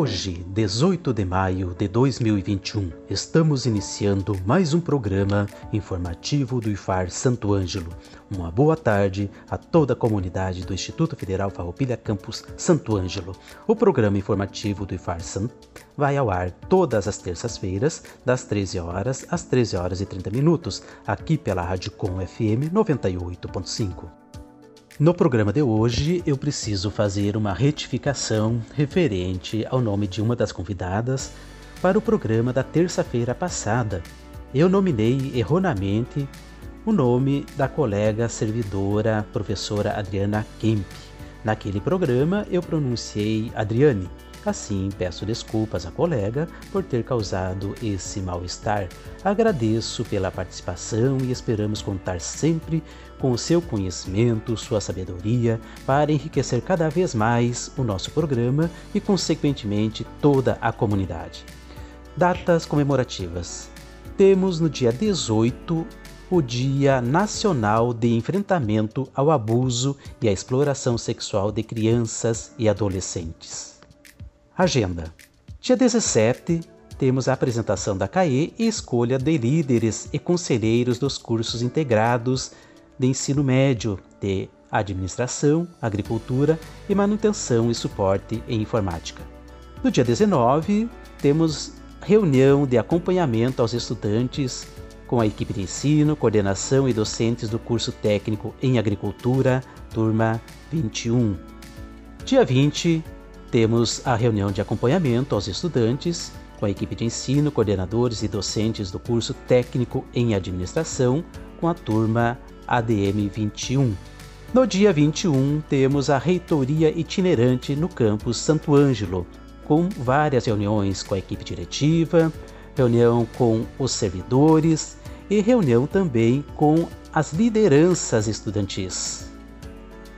Hoje, 18 de maio de 2021, estamos iniciando mais um programa informativo do IFAR Santo Ângelo. Uma boa tarde a toda a comunidade do Instituto Federal Farroupilha Campus Santo Ângelo. O programa informativo do IFAR Santo vai ao ar todas as terças-feiras, das 13 horas às 13 horas e 30 minutos, aqui pela Rádio Com FM 98.5. No programa de hoje, eu preciso fazer uma retificação referente ao nome de uma das convidadas para o programa da terça-feira passada. Eu nominei erroneamente o nome da colega servidora professora Adriana Kemp. Naquele programa, eu pronunciei Adriane. Assim, peço desculpas à colega por ter causado esse mal-estar. Agradeço pela participação e esperamos contar sempre com seu conhecimento, sua sabedoria, para enriquecer cada vez mais o nosso programa e, consequentemente, toda a comunidade. Datas comemorativas. Temos no dia 18 o Dia Nacional de Enfrentamento ao Abuso e à Exploração Sexual de Crianças e Adolescentes. Agenda: Dia 17 temos a apresentação da CAE e escolha de líderes e conselheiros dos cursos integrados de ensino médio de administração, agricultura e manutenção e suporte em informática. No dia 19, temos reunião de acompanhamento aos estudantes com a equipe de ensino, coordenação e docentes do curso técnico em agricultura, turma 21. Dia 20, temos a reunião de acompanhamento aos estudantes com a equipe de ensino, coordenadores e docentes do curso técnico em administração, com a turma ADM 21. No dia 21, temos a reitoria itinerante no campus Santo Ângelo, com várias reuniões com a equipe diretiva, reunião com os servidores e reunião também com as lideranças estudantis.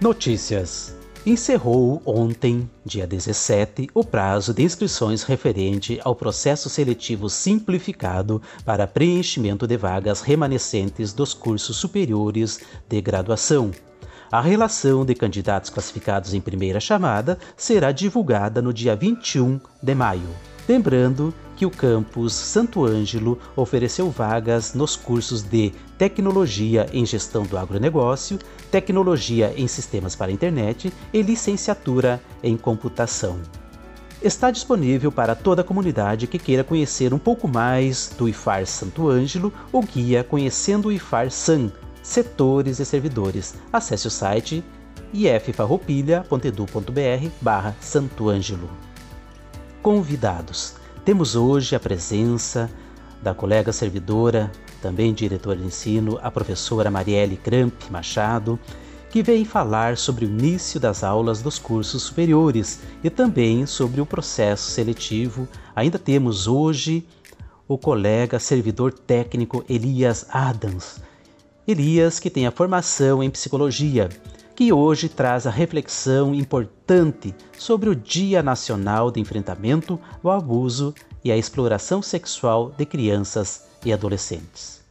Notícias: Encerrou ontem, dia 17, o prazo de inscrições referente ao processo seletivo simplificado para preenchimento de vagas remanescentes dos cursos superiores de graduação. A relação de candidatos classificados em primeira chamada será divulgada no dia 21 de maio. Lembrando que o campus Santo Ângelo ofereceu vagas nos cursos de Tecnologia em Gestão do Agronegócio, Tecnologia em Sistemas para a Internet e Licenciatura em Computação. Está disponível para toda a comunidade que queira conhecer um pouco mais do IFAR Santo Ângelo, o guia Conhecendo o IFAR SAN, Setores e Servidores. Acesse o site iffarroupilha.edu.br barra Santo Ângelo. Convidados temos hoje a presença da colega servidora, também diretora de ensino, a professora Marielle Cramp Machado, que vem falar sobre o início das aulas dos cursos superiores e também sobre o processo seletivo. Ainda temos hoje o colega servidor técnico Elias Adams. Elias, que tem a formação em psicologia que hoje traz a reflexão importante sobre o Dia Nacional de Enfrentamento ao Abuso e à Exploração Sexual de Crianças e Adolescentes.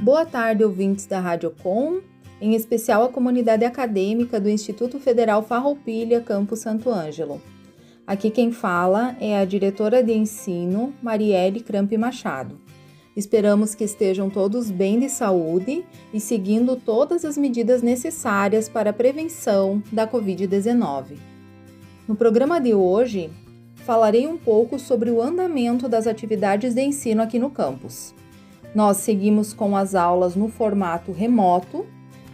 Boa tarde, ouvintes da Rádio Com, em especial a comunidade acadêmica do Instituto Federal Farroupilha, Campo Santo Ângelo. Aqui quem fala é a diretora de ensino, Marielle Cramp Machado. Esperamos que estejam todos bem de saúde e seguindo todas as medidas necessárias para a prevenção da Covid-19. No programa de hoje, falarei um pouco sobre o andamento das atividades de ensino aqui no campus. Nós seguimos com as aulas no formato remoto,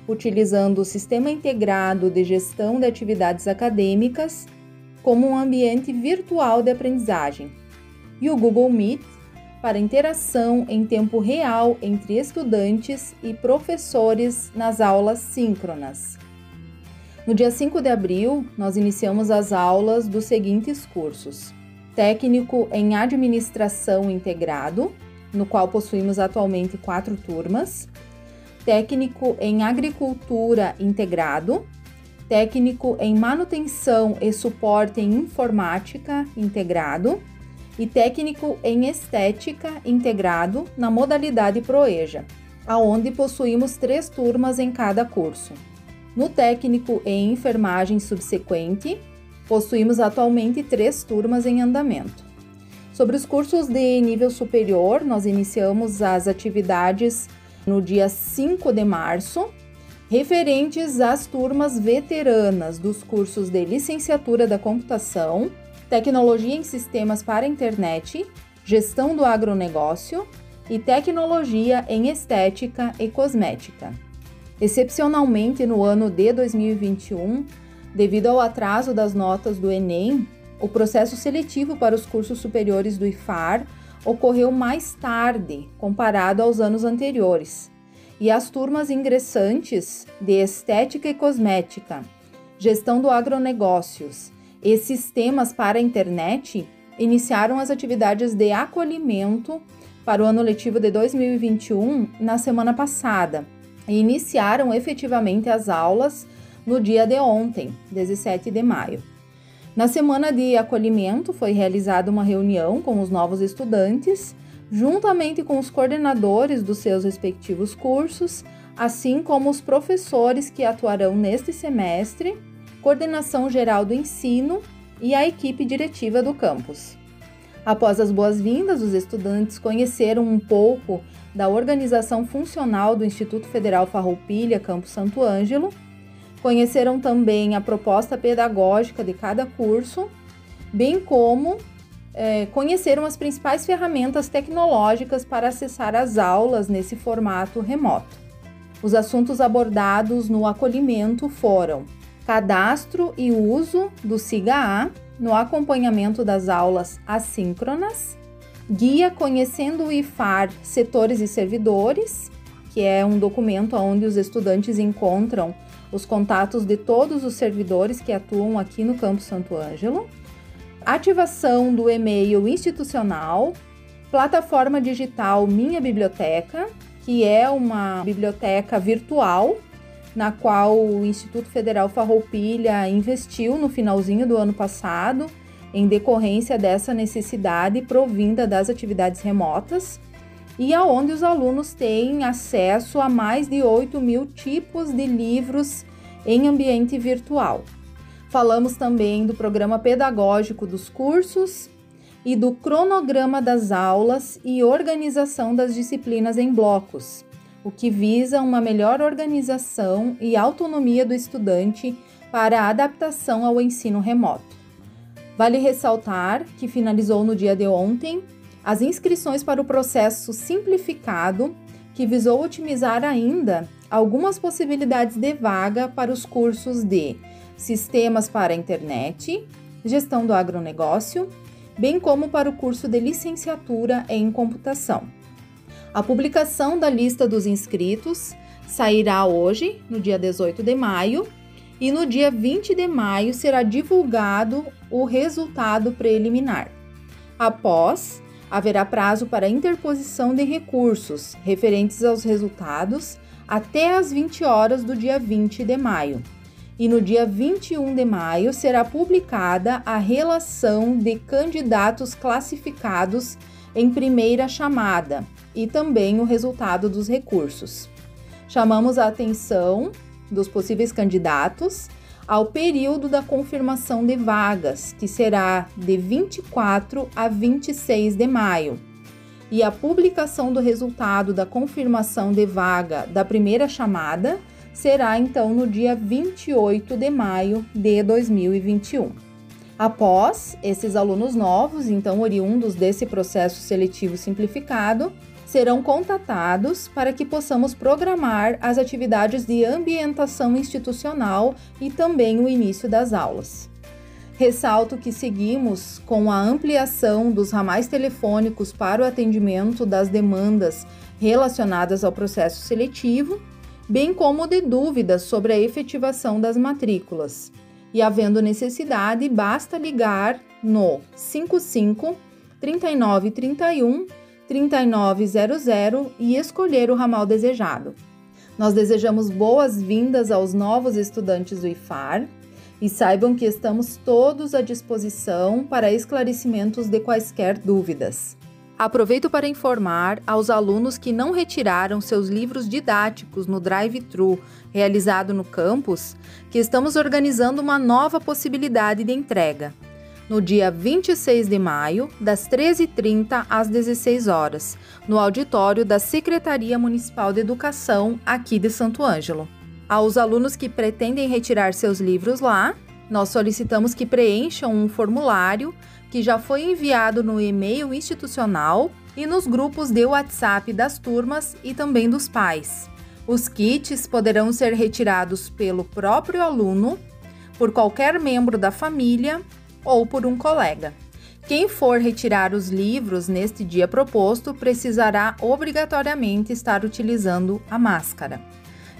utilizando o Sistema Integrado de Gestão de Atividades Acadêmicas como um ambiente virtual de aprendizagem, e o Google Meet para interação em tempo real entre estudantes e professores nas aulas síncronas. No dia 5 de abril, nós iniciamos as aulas dos seguintes cursos: Técnico em Administração Integrado, no qual possuímos atualmente quatro turmas, Técnico em Agricultura Integrado, Técnico em Manutenção e Suporte em Informática Integrado e Técnico em Estética Integrado na modalidade Proeja, aonde possuímos três turmas em cada curso. No técnico em enfermagem subsequente, possuímos atualmente três turmas em andamento. Sobre os cursos de nível superior, nós iniciamos as atividades no dia 5 de março, referentes às turmas veteranas dos cursos de licenciatura da computação, tecnologia em sistemas para internet, gestão do agronegócio e tecnologia em estética e cosmética. Excepcionalmente, no ano de 2021, devido ao atraso das notas do Enem, o processo seletivo para os cursos superiores do IFAR ocorreu mais tarde comparado aos anos anteriores, e as turmas ingressantes de Estética e Cosmética, Gestão do Agronegócios e Sistemas para a Internet iniciaram as atividades de acolhimento para o ano letivo de 2021 na semana passada e iniciaram efetivamente as aulas no dia de ontem, 17 de maio. Na semana de acolhimento foi realizada uma reunião com os novos estudantes, juntamente com os coordenadores dos seus respectivos cursos, assim como os professores que atuarão neste semestre, coordenação geral do ensino e a equipe diretiva do campus. Após as boas-vindas, os estudantes conheceram um pouco da organização funcional do Instituto Federal Farroupilha Campo Santo Ângelo, conheceram também a proposta pedagógica de cada curso, bem como é, conheceram as principais ferramentas tecnológicas para acessar as aulas nesse formato remoto. Os assuntos abordados no acolhimento foram cadastro e uso do SIGA-A no acompanhamento das aulas assíncronas, Guia Conhecendo o IFAR Setores e Servidores, que é um documento onde os estudantes encontram os contatos de todos os servidores que atuam aqui no Campo Santo Ângelo, ativação do e-mail institucional, plataforma digital Minha Biblioteca, que é uma biblioteca virtual na qual o Instituto Federal Farroupilha investiu no finalzinho do ano passado em decorrência dessa necessidade provinda das atividades remotas e aonde os alunos têm acesso a mais de 8 mil tipos de livros em ambiente virtual. Falamos também do programa pedagógico dos cursos e do cronograma das aulas e organização das disciplinas em blocos, o que visa uma melhor organização e autonomia do estudante para a adaptação ao ensino remoto. Vale ressaltar que finalizou no dia de ontem as inscrições para o processo simplificado, que visou otimizar ainda algumas possibilidades de vaga para os cursos de Sistemas para a Internet, Gestão do Agronegócio, bem como para o curso de Licenciatura em Computação. A publicação da lista dos inscritos sairá hoje, no dia 18 de maio, e no dia 20 de maio será divulgado o resultado preliminar. Após, haverá prazo para interposição de recursos referentes aos resultados até às 20 horas do dia 20 de maio. E no dia 21 de maio será publicada a relação de candidatos classificados em primeira chamada e também o resultado dos recursos. Chamamos a atenção dos possíveis candidatos ao período da confirmação de vagas, que será de 24 a 26 de maio, e a publicação do resultado da confirmação de vaga da primeira chamada será então no dia 28 de maio de 2021. Após esses alunos novos, então oriundos desse processo seletivo simplificado, serão contatados para que possamos programar as atividades de ambientação institucional e também o início das aulas. Ressalto que seguimos com a ampliação dos ramais telefônicos para o atendimento das demandas relacionadas ao processo seletivo, bem como de dúvidas sobre a efetivação das matrículas. E havendo necessidade, basta ligar no 55 3931 3900 e escolher o ramal desejado. Nós desejamos boas-vindas aos novos estudantes do IFAR e saibam que estamos todos à disposição para esclarecimentos de quaisquer dúvidas. Aproveito para informar aos alunos que não retiraram seus livros didáticos no drive-thru realizado no campus que estamos organizando uma nova possibilidade de entrega. No dia 26 de maio, das 13h30 às 16 horas, no auditório da Secretaria Municipal de Educação aqui de Santo Ângelo. Aos alunos que pretendem retirar seus livros lá, nós solicitamos que preencham um formulário que já foi enviado no e-mail institucional e nos grupos de WhatsApp das turmas e também dos pais. Os kits poderão ser retirados pelo próprio aluno, por qualquer membro da família ou por um colega. Quem for retirar os livros neste dia proposto precisará obrigatoriamente estar utilizando a máscara.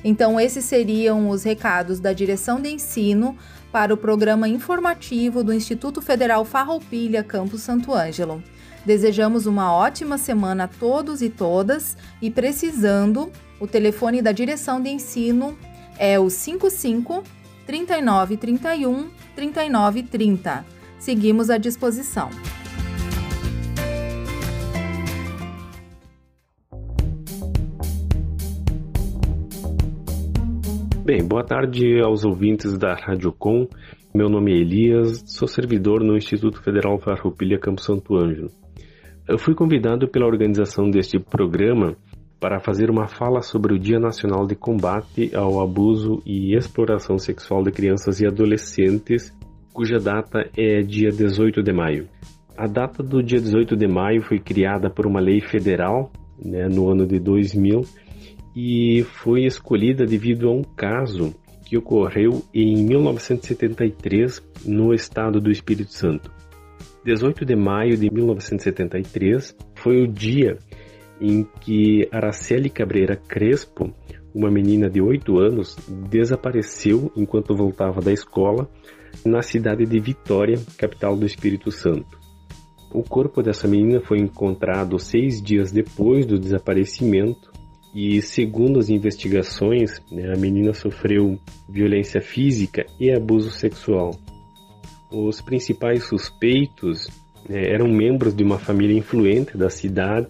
Então, esses seriam os recados da direção de ensino para o programa informativo do Instituto Federal Farroupilha Campus Santo Ângelo. Desejamos uma ótima semana a todos e todas e precisando, o telefone da direção de ensino é o 55 3931 3930. Seguimos à disposição. Bem, boa tarde aos ouvintes da Rádio Com. Meu nome é Elias, sou servidor no Instituto Federal Farroupilha Campo Santo Ângelo. Eu fui convidado pela organização deste programa para fazer uma fala sobre o Dia Nacional de Combate ao Abuso e Exploração Sexual de Crianças e Adolescentes, cuja data é dia 18 de maio. A data do dia 18 de maio foi criada por uma lei federal né, no ano de 2000 e foi escolhida devido a um caso que ocorreu em 1973 no estado do Espírito Santo. 18 de maio de 1973 foi o dia em que Araceli Cabreira Crespo, uma menina de 8 anos, desapareceu enquanto voltava da escola na cidade de Vitória, capital do Espírito Santo. O corpo dessa menina foi encontrado seis dias depois do desaparecimento e segundo as investigações, né, a menina sofreu violência física e abuso sexual. Os principais suspeitos né, eram membros de uma família influente da cidade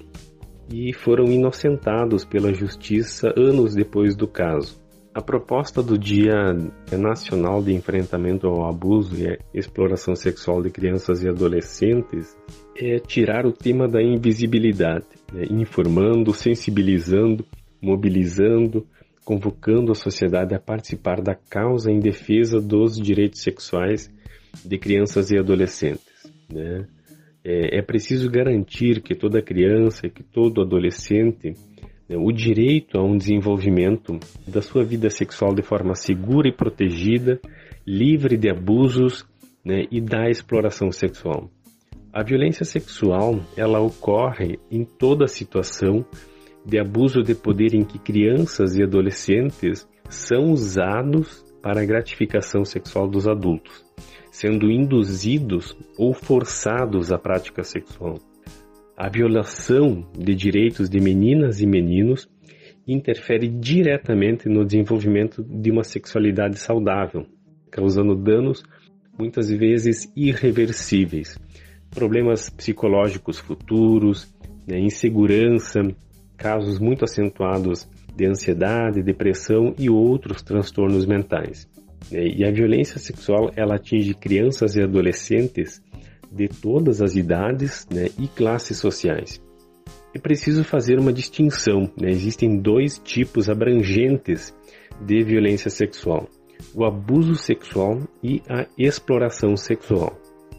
e foram inocentados pela justiça anos depois do caso. A proposta do Dia Nacional de Enfrentamento ao Abuso e Exploração Sexual de Crianças e Adolescentes é tirar o tema da invisibilidade, né, informando, sensibilizando, mobilizando, convocando a sociedade a participar da causa em defesa dos direitos sexuais de crianças e adolescentes. Né? É, é preciso garantir que toda criança e que todo adolescente né, o direito a um desenvolvimento da sua vida sexual de forma segura e protegida, livre de abusos né, e da exploração sexual. A violência sexual ela ocorre em toda situação de abuso de poder em que crianças e adolescentes são usados para a gratificação sexual dos adultos, sendo induzidos ou forçados à prática sexual. A violação de direitos de meninas e meninos interfere diretamente no desenvolvimento de uma sexualidade saudável, causando danos muitas vezes irreversíveis, problemas psicológicos futuros, né, insegurança, casos muito acentuados de ansiedade, depressão e outros transtornos mentais. E a violência sexual ela atinge crianças e adolescentes de todas as idades né, e classes sociais. É preciso fazer uma distinção. Né? Existem dois tipos abrangentes de violência sexual: o abuso sexual e a exploração sexual.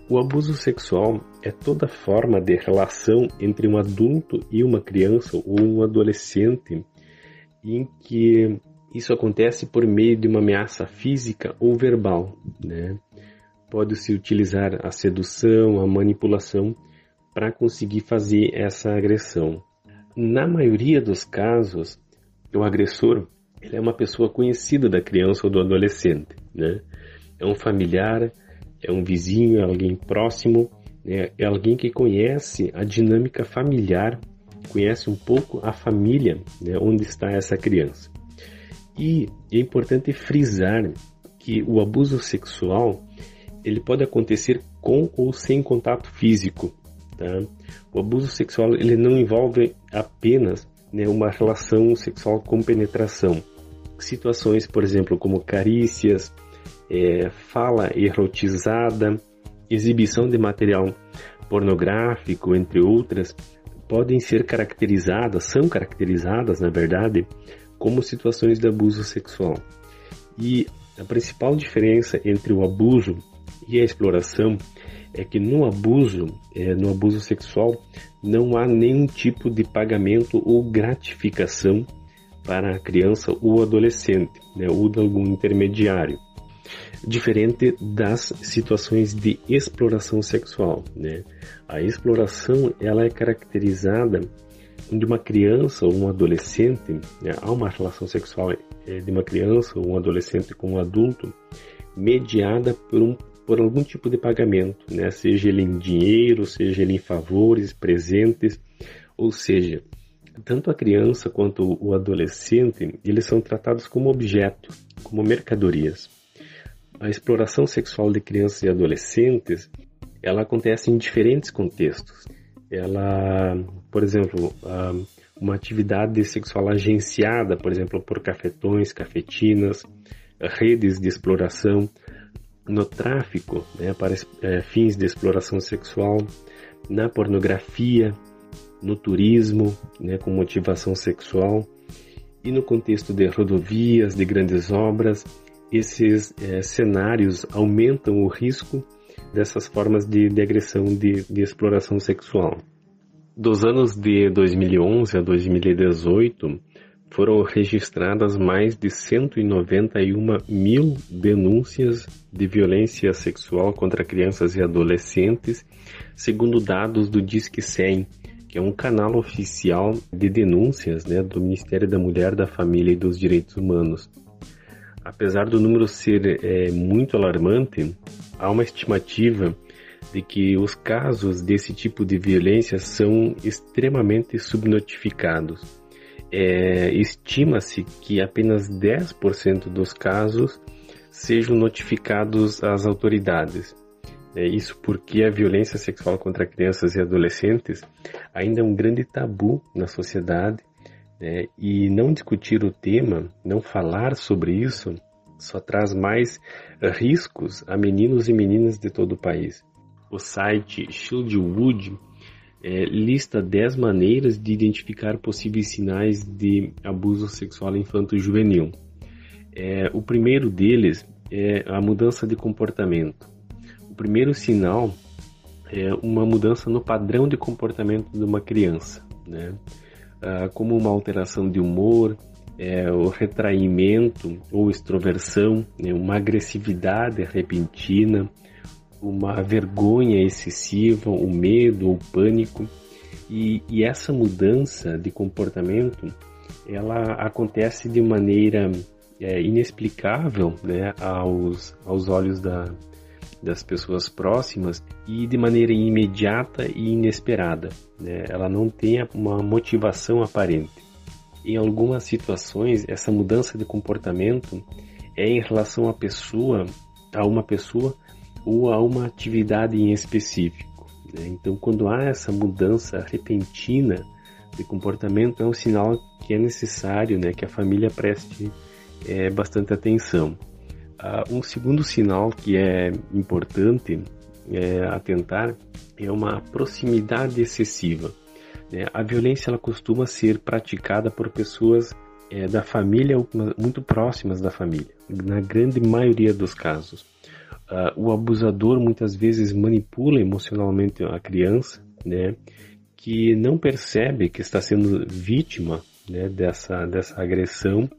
O abuso sexual é toda forma de relação entre um adulto e uma criança ou um adolescente em que isso acontece por meio de uma ameaça física ou verbal, né? pode-se utilizar a sedução, a manipulação para conseguir fazer essa agressão. Na maioria dos casos, o agressor ele é uma pessoa conhecida da criança ou do adolescente, né? É um familiar, é um vizinho, é alguém próximo, né? é alguém que conhece a dinâmica familiar, conhece um pouco a família, né? onde está essa criança. E é importante frisar que o abuso sexual ele pode acontecer com ou sem contato físico. Tá? O abuso sexual ele não envolve apenas né, uma relação sexual com penetração. Situações, por exemplo, como carícias, é, fala erotizada, exibição de material pornográfico, entre outras, podem ser caracterizadas, são caracterizadas, na verdade, como situações de abuso sexual. E a principal diferença entre o abuso e a exploração é que no abuso, é, no abuso sexual, não há nenhum tipo de pagamento ou gratificação para a criança ou adolescente, né, ou de algum intermediário diferente das situações de exploração sexual. Né? A exploração ela é caracterizada onde uma criança ou um adolescente, né, há uma relação sexual é, de uma criança ou um adolescente com um adulto mediada por, um, por algum tipo de pagamento, né? seja ele em dinheiro, seja ele em favores, presentes, ou seja, tanto a criança quanto o adolescente, eles são tratados como objeto, como mercadorias. A exploração sexual de crianças e adolescentes, ela acontece em diferentes contextos. Ela, por exemplo, uma atividade sexual agenciada, por exemplo, por cafetões, cafetinas, redes de exploração, no tráfico, né, para é, fins de exploração sexual, na pornografia, no turismo, né, com motivação sexual, e no contexto de rodovias, de grandes obras, esses é, cenários aumentam o risco dessas formas de, de agressão, de, de exploração sexual. Dos anos de 2011 a 2018, foram registradas mais de 191 mil denúncias de violência sexual contra crianças e adolescentes, segundo dados do Disque 100, que é um canal oficial de denúncias né, do Ministério da Mulher, da Família e dos Direitos Humanos. Apesar do número ser é, muito alarmante, há uma estimativa de que os casos desse tipo de violência são extremamente subnotificados. É, Estima-se que apenas 10% dos casos sejam notificados às autoridades. É isso porque a violência sexual contra crianças e adolescentes ainda é um grande tabu na sociedade né? E não discutir o tema, não falar sobre isso, só traz mais riscos a meninos e meninas de todo o país. O site Shieldwood é, lista 10 maneiras de identificar possíveis sinais de abuso sexual infanto-juvenil. É, o primeiro deles é a mudança de comportamento. O primeiro sinal é uma mudança no padrão de comportamento de uma criança. Né? Ah, como uma alteração de humor, é, o retraimento ou extroversão, né, uma agressividade repentina, uma vergonha excessiva, o medo ou pânico. E, e, essa mudança de comportamento, ela acontece de maneira é, inexplicável né, aos, aos olhos da, das pessoas próximas e de maneira imediata e inesperada. Né? Ela não tem uma motivação aparente. Em algumas situações, essa mudança de comportamento é em relação à pessoa, a uma pessoa ou a uma atividade em específico. Né? Então, quando há essa mudança repentina de comportamento, é um sinal que é necessário né, que a família preste é, bastante atenção. Uh, um segundo sinal que é importante é, atentar é uma proximidade excessiva. Né? A violência ela costuma ser praticada por pessoas é, da família ou muito próximas da família, na grande maioria dos casos. Uh, o abusador muitas vezes manipula emocionalmente a criança, né, que não percebe que está sendo vítima né, dessa, dessa agressão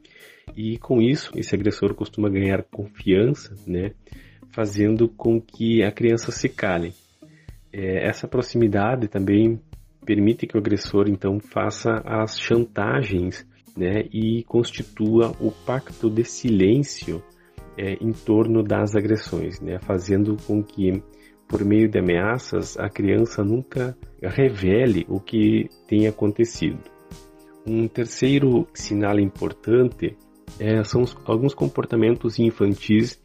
e com isso, esse agressor costuma ganhar confiança, né? fazendo com que a criança se cale. É, essa proximidade também permite que o agressor então faça as chantagens né, e constitua o pacto de silêncio é, em torno das agressões, né, fazendo com que por meio de ameaças a criança nunca revele o que tem acontecido. Um terceiro sinal importante é, são os, alguns comportamentos infantis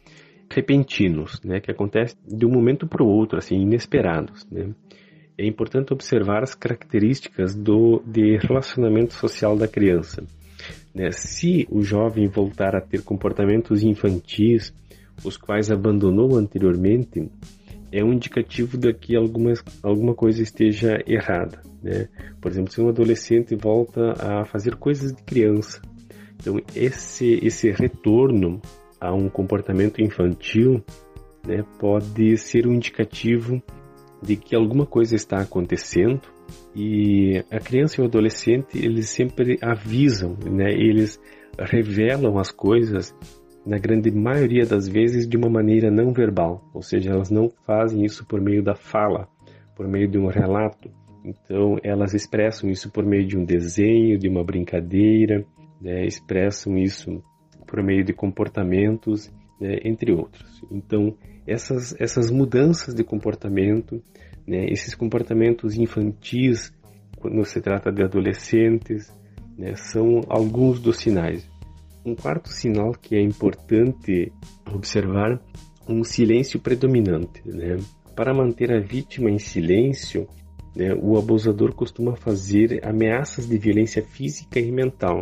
repentinos, né, que acontecem de um momento para o outro, assim, inesperados, né. É importante observar as características do de relacionamento social da criança. Né? Se o jovem voltar a ter comportamentos infantis, os quais abandonou anteriormente, é um indicativo de que alguma coisa esteja errada. Né? Por exemplo, se um adolescente volta a fazer coisas de criança, então esse, esse retorno a um comportamento infantil né, pode ser um indicativo de que alguma coisa está acontecendo e a criança e o adolescente eles sempre avisam, né? Eles revelam as coisas na grande maioria das vezes de uma maneira não verbal, ou seja, elas não fazem isso por meio da fala, por meio de um relato. Então, elas expressam isso por meio de um desenho, de uma brincadeira, né? expressam isso por meio de comportamentos, né? entre outros. Então, essas, essas mudanças de comportamento, né, esses comportamentos infantis, quando se trata de adolescentes, né, são alguns dos sinais. Um quarto sinal que é importante observar, um silêncio predominante. Né? Para manter a vítima em silêncio, né, o abusador costuma fazer ameaças de violência física e mental,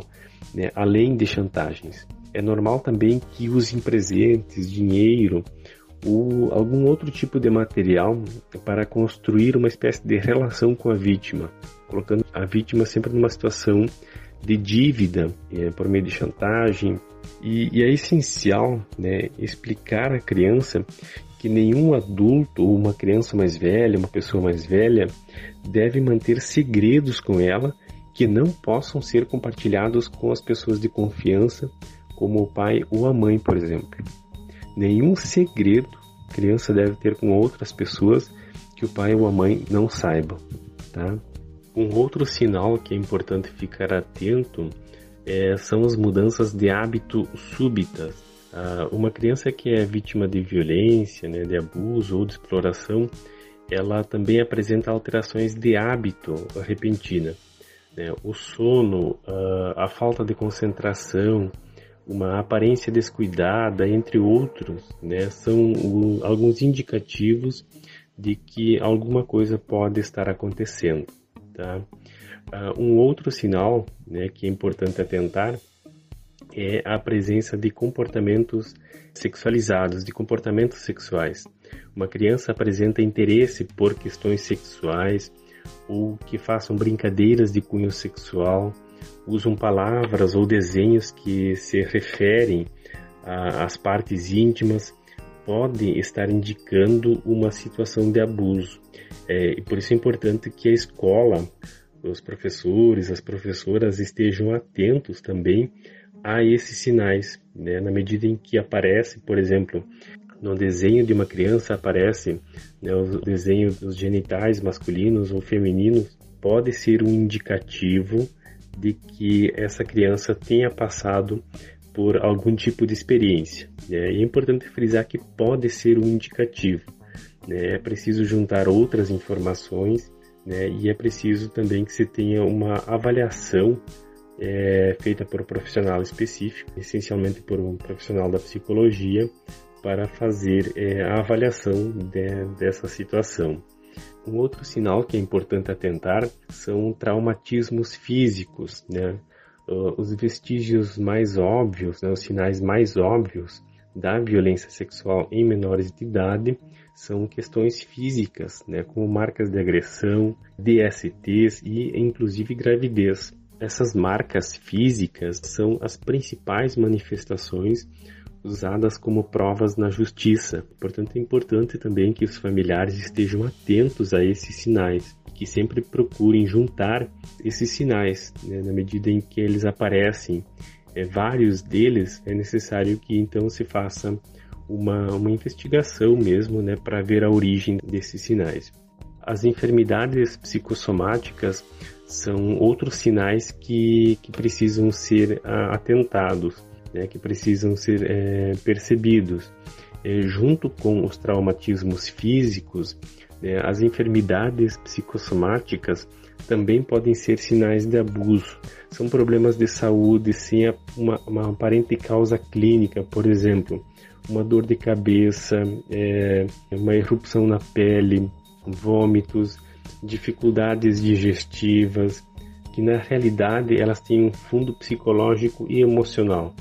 né, além de chantagens. É normal também que usem presentes, dinheiro ou algum outro tipo de material para construir uma espécie de relação com a vítima, colocando a vítima sempre numa situação de dívida é, por meio de chantagem. E, e é essencial né, explicar à criança que nenhum adulto ou uma criança mais velha, uma pessoa mais velha, deve manter segredos com ela que não possam ser compartilhados com as pessoas de confiança, como o pai ou a mãe, por exemplo. Nenhum segredo a criança deve ter com outras pessoas que o pai ou a mãe não saibam, tá? Um outro sinal que é importante ficar atento é, são as mudanças de hábito súbitas. Ah, uma criança que é vítima de violência, né, de abuso ou de exploração, ela também apresenta alterações de hábito repentina. Né? O sono, ah, a falta de concentração, uma aparência descuidada, entre outros, né, são o, alguns indicativos de que alguma coisa pode estar acontecendo. Tá? Uh, um outro sinal né, que é importante atentar é a presença de comportamentos sexualizados, de comportamentos sexuais. Uma criança apresenta interesse por questões sexuais ou que façam brincadeiras de cunho sexual, usam palavras ou desenhos que se referem às partes íntimas, podem estar indicando uma situação de abuso. É, e por isso é importante que a escola, os professores, as professoras estejam atentos também a esses sinais, né? na medida em que aparece, por exemplo, no desenho de uma criança aparece né, o desenho dos genitais masculinos ou femininos, pode ser um indicativo de que essa criança tenha passado por algum tipo de experiência. Né? E é importante frisar que pode ser um indicativo. Né? É preciso juntar outras informações né? e é preciso também que se tenha uma avaliação é, feita por um profissional específico, essencialmente por um profissional da psicologia, para fazer é, a avaliação de, dessa situação. Um outro sinal que é importante atentar são traumatismos físicos, né? Os vestígios mais óbvios, né, os sinais mais óbvios da violência sexual em menores de idade são questões físicas, né, como marcas de agressão, DSTs e inclusive gravidez. Essas marcas físicas são as principais manifestações usadas como provas na justiça. Portanto, é importante também que os familiares estejam atentos a esses sinais, que sempre procurem juntar esses sinais, né, na medida em que eles aparecem. É, vários deles é necessário que então se faça uma, uma investigação mesmo né, para ver a origem desses sinais. As enfermidades psicossomáticas são outros sinais que, que precisam ser atentados, né, que precisam ser é, percebidos. É, junto com os traumatismos físicos, né, as enfermidades psicossomáticas também podem ser sinais de abuso. São problemas de saúde sem uma, uma aparente causa clínica, por exemplo, uma dor de cabeça, é, uma erupção na pele, vômitos, dificuldades digestivas, que na realidade elas têm um fundo psicológico e emocional.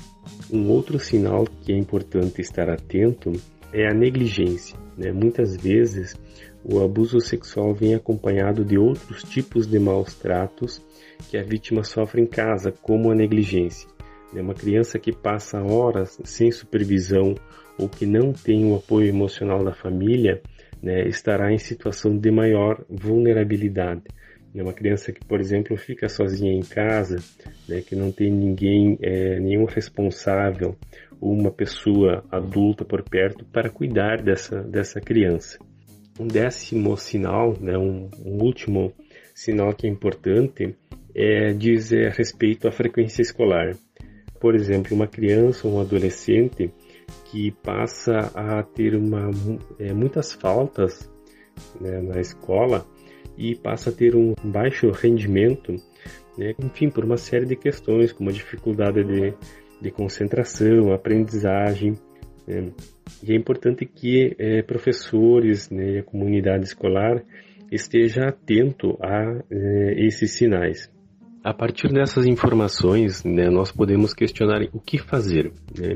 Um outro sinal que é importante estar atento é a negligência. Né? Muitas vezes o abuso sexual vem acompanhado de outros tipos de maus tratos que a vítima sofre em casa, como a negligência. Né? Uma criança que passa horas sem supervisão ou que não tem o apoio emocional da família né, estará em situação de maior vulnerabilidade. Uma criança que, por exemplo, fica sozinha em casa, né, que não tem ninguém, é, nenhum responsável ou uma pessoa adulta por perto para cuidar dessa, dessa criança. Um décimo sinal, né, um, um último sinal que é importante, é, diz é, respeito à frequência escolar. Por exemplo, uma criança ou um adolescente que passa a ter uma, é, muitas faltas né, na escola e passa a ter um baixo rendimento, né, enfim, por uma série de questões, como a dificuldade de, de concentração, aprendizagem. Né. E é importante que é, professores né, e a comunidade escolar esteja atento a é, esses sinais. A partir dessas informações, né, nós podemos questionar o que fazer. Né?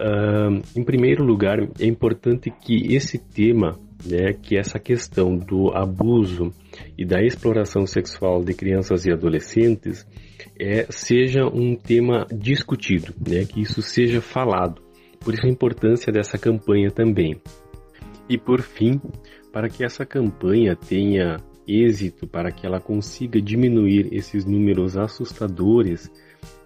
Uh, em primeiro lugar, é importante que esse tema, né, que essa questão do abuso e da exploração sexual de crianças e adolescentes, é, seja um tema discutido, né, que isso seja falado. Por isso a importância dessa campanha também. E por fim, para que essa campanha tenha êxito, para que ela consiga diminuir esses números assustadores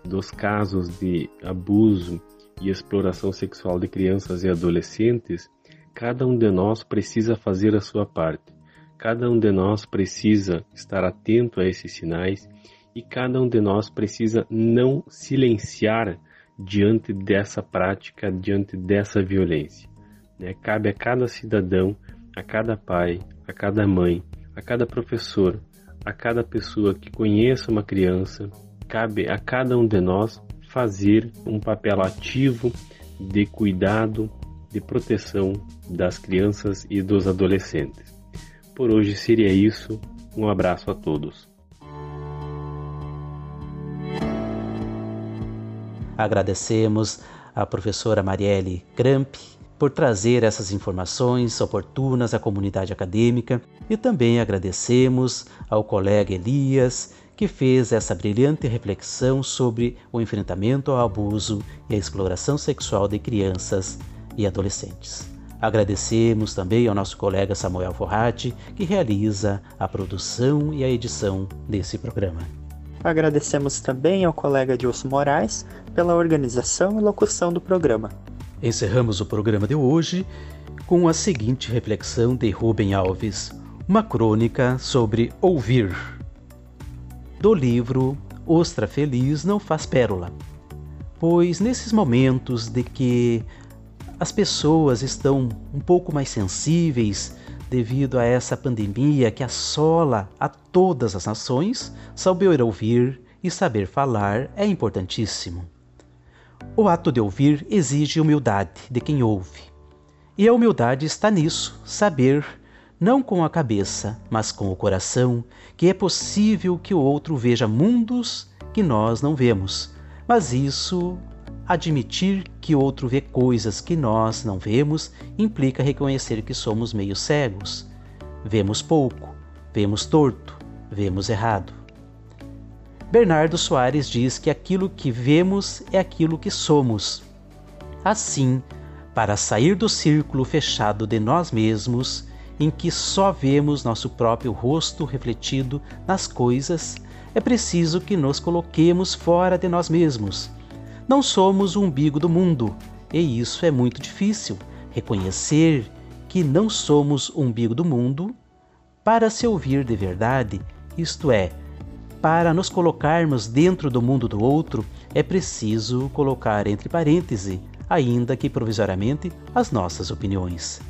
dos casos de abuso e exploração sexual de crianças e adolescentes, cada um de nós precisa fazer a sua parte. Cada um de nós precisa estar atento a esses sinais e cada um de nós precisa não silenciar diante dessa prática, diante dessa violência. Né? Cabe a cada cidadão, a cada pai, a cada mãe, a cada professor, a cada pessoa que conheça uma criança, cabe a cada um de nós fazer um papel ativo de cuidado, de proteção das crianças e dos adolescentes. Por hoje seria isso. Um abraço a todos. Agradecemos à professora Marielle Gramp por trazer essas informações oportunas à comunidade acadêmica e também agradecemos ao colega Elias que fez essa brilhante reflexão sobre o enfrentamento ao abuso e a exploração sexual de crianças e adolescentes. Agradecemos também ao nosso colega Samuel Forratti, que realiza a produção e a edição desse programa. Agradecemos também ao colega Dilson Moraes pela organização e locução do programa. Encerramos o programa de hoje com a seguinte reflexão de Rubem Alves, uma crônica sobre ouvir do livro Ostra Feliz não faz pérola, pois nesses momentos de que as pessoas estão um pouco mais sensíveis devido a essa pandemia que assola a todas as nações, saber ouvir e saber falar é importantíssimo. O ato de ouvir exige humildade de quem ouve. E a humildade está nisso, saber não com a cabeça, mas com o coração, que é possível que o outro veja mundos que nós não vemos. Mas isso, admitir que outro vê coisas que nós não vemos, implica reconhecer que somos meio cegos. Vemos pouco, vemos torto, vemos errado. Bernardo Soares diz que aquilo que vemos é aquilo que somos. Assim, para sair do círculo fechado de nós mesmos, em que só vemos nosso próprio rosto refletido nas coisas, é preciso que nos coloquemos fora de nós mesmos. Não somos o umbigo do mundo, E isso é muito difícil, reconhecer que não somos o umbigo do mundo para se ouvir de verdade, isto é, para nos colocarmos dentro do mundo do outro, é preciso colocar entre parênteses, ainda que provisoriamente, as nossas opiniões.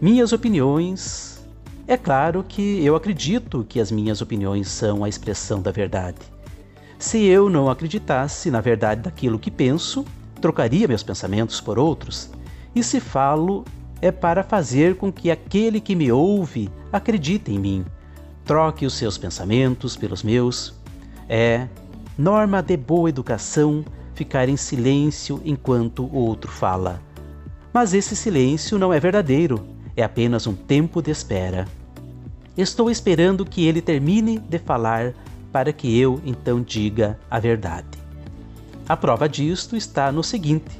Minhas opiniões. É claro que eu acredito que as minhas opiniões são a expressão da verdade. Se eu não acreditasse na verdade daquilo que penso, trocaria meus pensamentos por outros. E se falo, é para fazer com que aquele que me ouve acredite em mim troque os seus pensamentos pelos meus. É norma de boa educação ficar em silêncio enquanto o outro fala. Mas esse silêncio não é verdadeiro, é apenas um tempo de espera. Estou esperando que ele termine de falar para que eu então diga a verdade. A prova disto está no seguinte: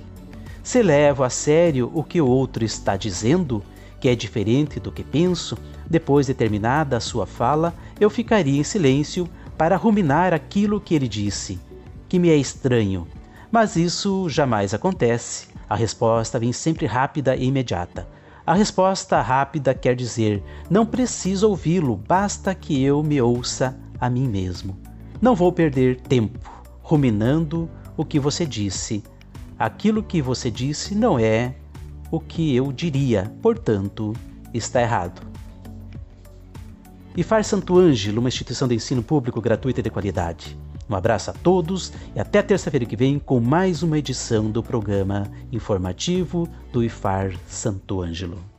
se levo a sério o que o outro está dizendo, que é diferente do que penso, depois de terminada a sua fala, eu ficaria em silêncio para ruminar aquilo que ele disse, que me é estranho. Mas isso jamais acontece. A resposta vem sempre rápida e imediata. A resposta rápida quer dizer: não preciso ouvi-lo, basta que eu me ouça a mim mesmo. Não vou perder tempo ruminando o que você disse. Aquilo que você disse não é o que eu diria, portanto, está errado. IFAR Santo Ângelo, uma instituição de ensino público gratuita e de qualidade. Um abraço a todos e até terça-feira que vem com mais uma edição do programa informativo do IFAR Santo Ângelo.